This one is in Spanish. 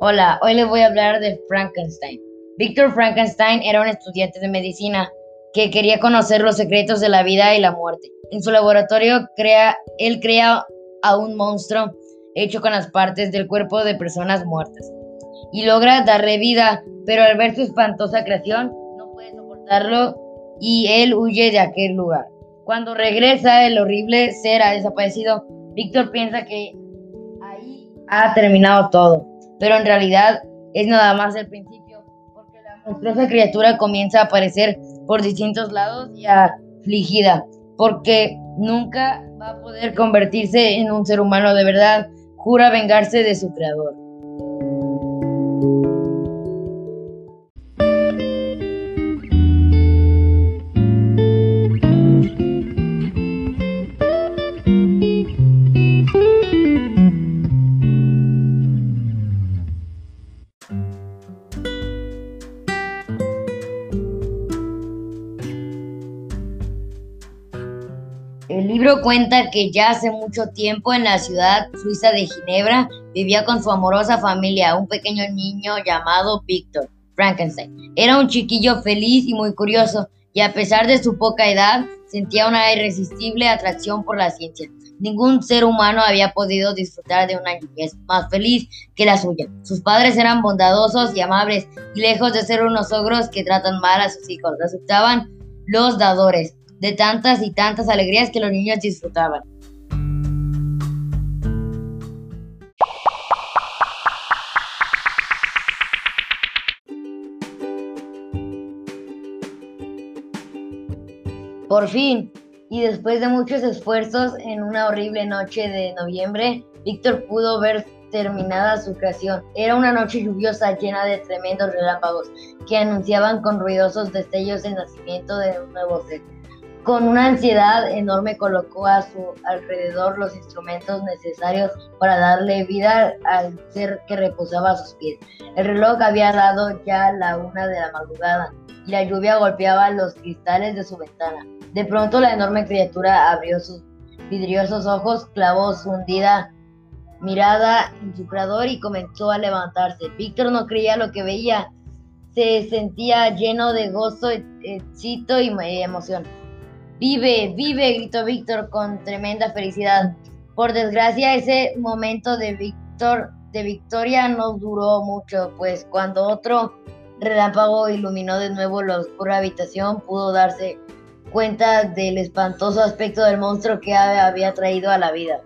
Hola, hoy les voy a hablar de Frankenstein. Víctor Frankenstein era un estudiante de medicina que quería conocer los secretos de la vida y la muerte. En su laboratorio crea, él crea a un monstruo hecho con las partes del cuerpo de personas muertas y logra darle vida, pero al ver su espantosa creación no puede soportarlo y él huye de aquel lugar. Cuando regresa, el horrible ser ha desaparecido. Víctor piensa que ahí ha terminado todo pero en realidad es nada más el principio, porque la monstruosa criatura comienza a aparecer por distintos lados y afligida, porque nunca va a poder convertirse en un ser humano de verdad, jura vengarse de su creador. El libro cuenta que ya hace mucho tiempo en la ciudad suiza de Ginebra vivía con su amorosa familia un pequeño niño llamado Víctor Frankenstein. Era un chiquillo feliz y muy curioso y a pesar de su poca edad sentía una irresistible atracción por la ciencia. Ningún ser humano había podido disfrutar de una niñez más feliz que la suya. Sus padres eran bondadosos y amables y lejos de ser unos ogros que tratan mal a sus hijos, resultaban los dadores de tantas y tantas alegrías que los niños disfrutaban. Por fin, y después de muchos esfuerzos, en una horrible noche de noviembre, Víctor pudo ver terminada su creación. Era una noche lluviosa llena de tremendos relámpagos que anunciaban con ruidosos destellos el nacimiento de un nuevo ser. Con una ansiedad enorme colocó a su alrededor los instrumentos necesarios para darle vida al ser que reposaba a sus pies. El reloj había dado ya la una de la madrugada y la lluvia golpeaba los cristales de su ventana. De pronto la enorme criatura abrió sus vidriosos ojos, clavó su hundida mirada en su creador y comenzó a levantarse. Víctor no creía lo que veía. Se sentía lleno de gozo, éxito y emoción. Vive, vive, gritó Víctor con tremenda felicidad. Por desgracia, ese momento de Víctor de victoria no duró mucho, pues cuando otro relámpago iluminó de nuevo la oscura habitación, pudo darse cuenta del espantoso aspecto del monstruo que había traído a la vida.